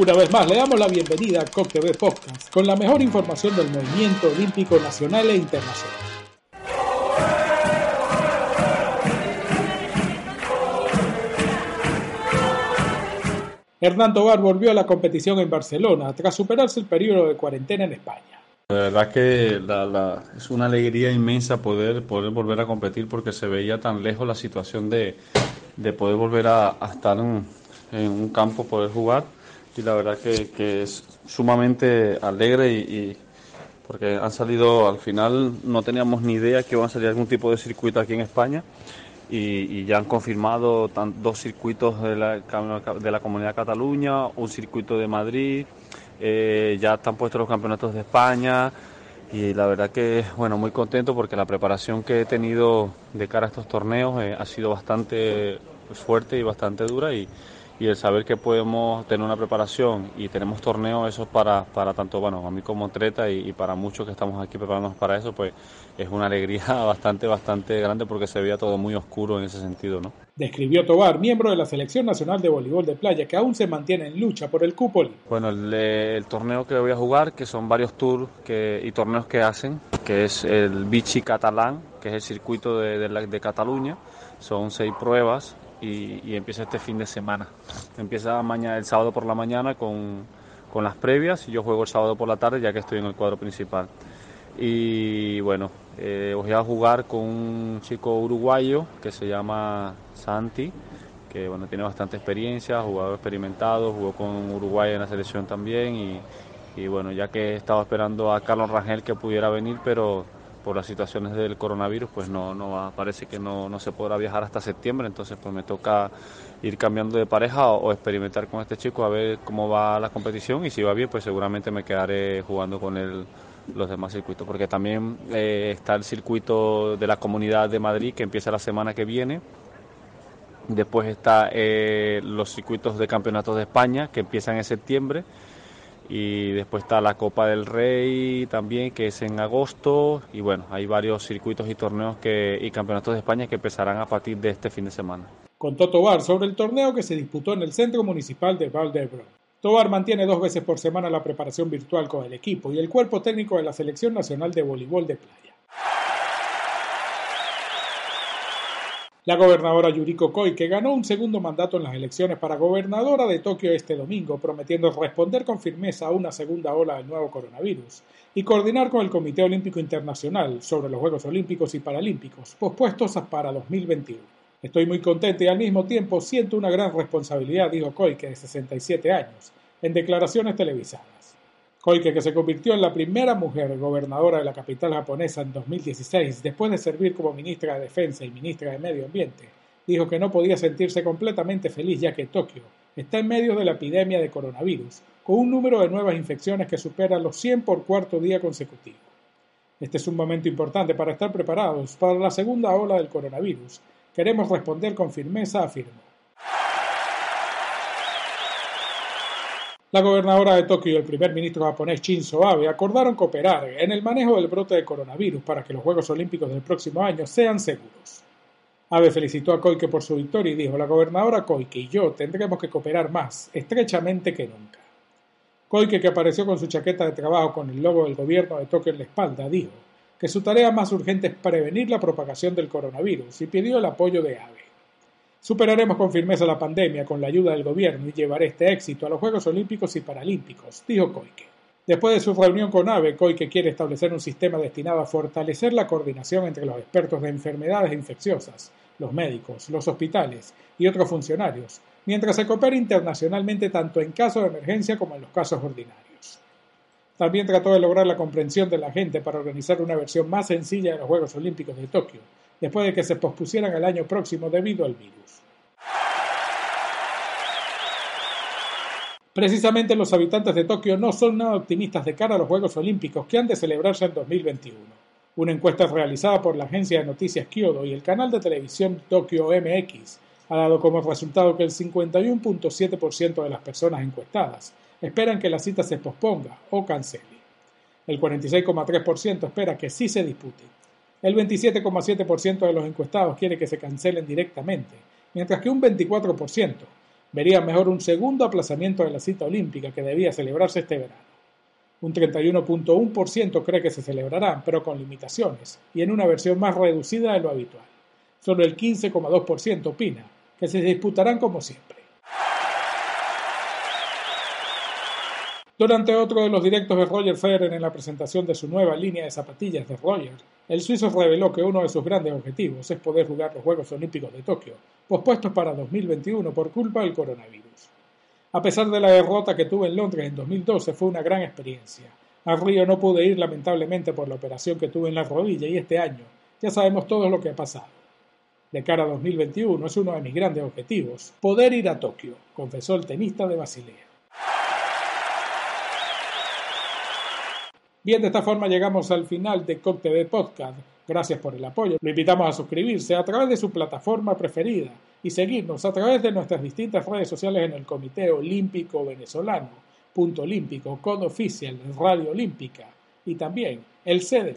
Una vez más, le damos la bienvenida a COP TV Podcast con la mejor información del movimiento olímpico nacional e internacional. Hernán Tobar volvió a la competición en Barcelona tras superarse el periodo de cuarentena en España. La verdad que es una alegría inmensa poder, poder volver a competir porque se veía tan lejos la situación de, poder volver a, estar en, un campo, poder jugar y la verdad que, es sumamente alegre y, porque han salido, al final no teníamos ni idea que iban a salir algún tipo de circuito aquí en España. Y, ya han confirmado dos circuitos de la, de la Comunidad de Cataluña, un circuito de Madrid, eh, ya están puestos los campeonatos de España. Y la verdad que, bueno, muy contento porque la preparación que he tenido de cara a estos torneos eh, ha sido bastante fuerte y bastante dura y, y el saber que podemos tener una preparación y tenemos torneos, eso para, para tanto bueno, a mí como Treta y, para muchos que estamos aquí preparándonos para eso, pues es una alegría bastante, bastante grande porque se veía todo muy oscuro en ese sentido, ¿no? Describió Tobar, miembro de la Selección Nacional de Voleibol de Playa, que aún se mantiene en lucha por el cúpoli. Bueno, el, torneo que voy a jugar, que son varios tours que, y torneos que hacen, que es el Vichy Catalán, que es el circuito de, de, de Cataluña, son seis pruebas y, empieza este fin de semana. Empieza mañana, el sábado por la mañana con, con las previas y yo juego el sábado por la tarde ya que estoy en el cuadro principal. Y bueno, eh, voy a jugar con un chico uruguayo que se llama Santi, que bueno, tiene bastante experiencia, jugador experimentado, jugó con Uruguay en la selección también y, y bueno, ya que estaba esperando a Carlos Rangel que pudiera venir, pero por las situaciones del coronavirus, pues no, no parece que no, no, se podrá viajar hasta septiembre, entonces pues me toca ir cambiando de pareja o, experimentar con este chico a ver cómo va la competición y si va bien, pues seguramente me quedaré jugando con él los demás circuitos, porque también eh, está el circuito de la Comunidad de Madrid que empieza la semana que viene. Después está eh, los circuitos de campeonatos de España que empiezan en septiembre y después está la Copa del Rey también que es en agosto y bueno, hay varios circuitos y torneos que, y campeonatos de España que empezarán a partir de este fin de semana. Contó Tobar sobre el torneo que se disputó en el Centro Municipal de Valdebro. Tobar mantiene dos veces por semana la preparación virtual con el equipo y el cuerpo técnico de la Selección Nacional de Voleibol de Playa. La gobernadora Yuriko Koike ganó un segundo mandato en las elecciones para gobernadora de Tokio este domingo, prometiendo responder con firmeza a una segunda ola del nuevo coronavirus y coordinar con el Comité Olímpico Internacional sobre los Juegos Olímpicos y Paralímpicos, pospuestos para 2021. Estoy muy contenta y al mismo tiempo siento una gran responsabilidad, dijo Koike, de 67 años, en declaraciones televisadas. Koike, que se convirtió en la primera mujer gobernadora de la capital japonesa en 2016, después de servir como ministra de Defensa y ministra de Medio Ambiente, dijo que no podía sentirse completamente feliz ya que Tokio está en medio de la epidemia de coronavirus, con un número de nuevas infecciones que supera los 100 por cuarto día consecutivo. Este es un momento importante para estar preparados para la segunda ola del coronavirus. Queremos responder con firmeza, afirmó. La gobernadora de Tokio y el primer ministro japonés Shinzo Abe acordaron cooperar en el manejo del brote de coronavirus para que los Juegos Olímpicos del próximo año sean seguros. Abe felicitó a Koike por su victoria y dijo, la gobernadora Koike y yo tendremos que cooperar más, estrechamente que nunca. Koike, que apareció con su chaqueta de trabajo con el logo del gobierno de Tokio en la espalda, dijo que su tarea más urgente es prevenir la propagación del coronavirus y pidió el apoyo de Abe. Superaremos con firmeza la pandemia con la ayuda del gobierno y llevaré este éxito a los Juegos Olímpicos y Paralímpicos, dijo Koike. Después de su reunión con AVE, Koike quiere establecer un sistema destinado a fortalecer la coordinación entre los expertos de enfermedades infecciosas, los médicos, los hospitales y otros funcionarios, mientras se coopera internacionalmente tanto en casos de emergencia como en los casos ordinarios. También trató de lograr la comprensión de la gente para organizar una versión más sencilla de los Juegos Olímpicos de Tokio, después de que se pospusieran al año próximo debido al virus. Precisamente los habitantes de Tokio no son nada optimistas de cara a los Juegos Olímpicos que han de celebrarse en 2021. Una encuesta realizada por la agencia de noticias Kyodo y el canal de televisión Tokyo MX ha dado como resultado que el 51.7% de las personas encuestadas esperan que la cita se posponga o cancele. El 46,3% espera que sí se dispute. El 27,7% de los encuestados quiere que se cancelen directamente, mientras que un 24% vería mejor un segundo aplazamiento de la cita olímpica que debía celebrarse este verano. Un 31.1% cree que se celebrarán, pero con limitaciones, y en una versión más reducida de lo habitual. Solo el 15,2% opina que se disputarán como siempre. Durante otro de los directos de Roger Federer en la presentación de su nueva línea de zapatillas de Roger, el suizo reveló que uno de sus grandes objetivos es poder jugar los Juegos Olímpicos de Tokio, pospuestos para 2021 por culpa del coronavirus. A pesar de la derrota que tuve en Londres en 2012, fue una gran experiencia. A Río no pude ir lamentablemente por la operación que tuve en la rodilla y este año ya sabemos todo lo que ha pasado. De cara a 2021 es uno de mis grandes objetivos, poder ir a Tokio, confesó el tenista de Basilea. Bien, de esta forma llegamos al final de Cóctel de Podcast. Gracias por el apoyo. Lo invitamos a suscribirse a través de su plataforma preferida y seguirnos a través de nuestras distintas redes sociales en el Comité Olímpico Venezolano, Punto Olímpico, Codo Oficial, Radio Olímpica y también el sede.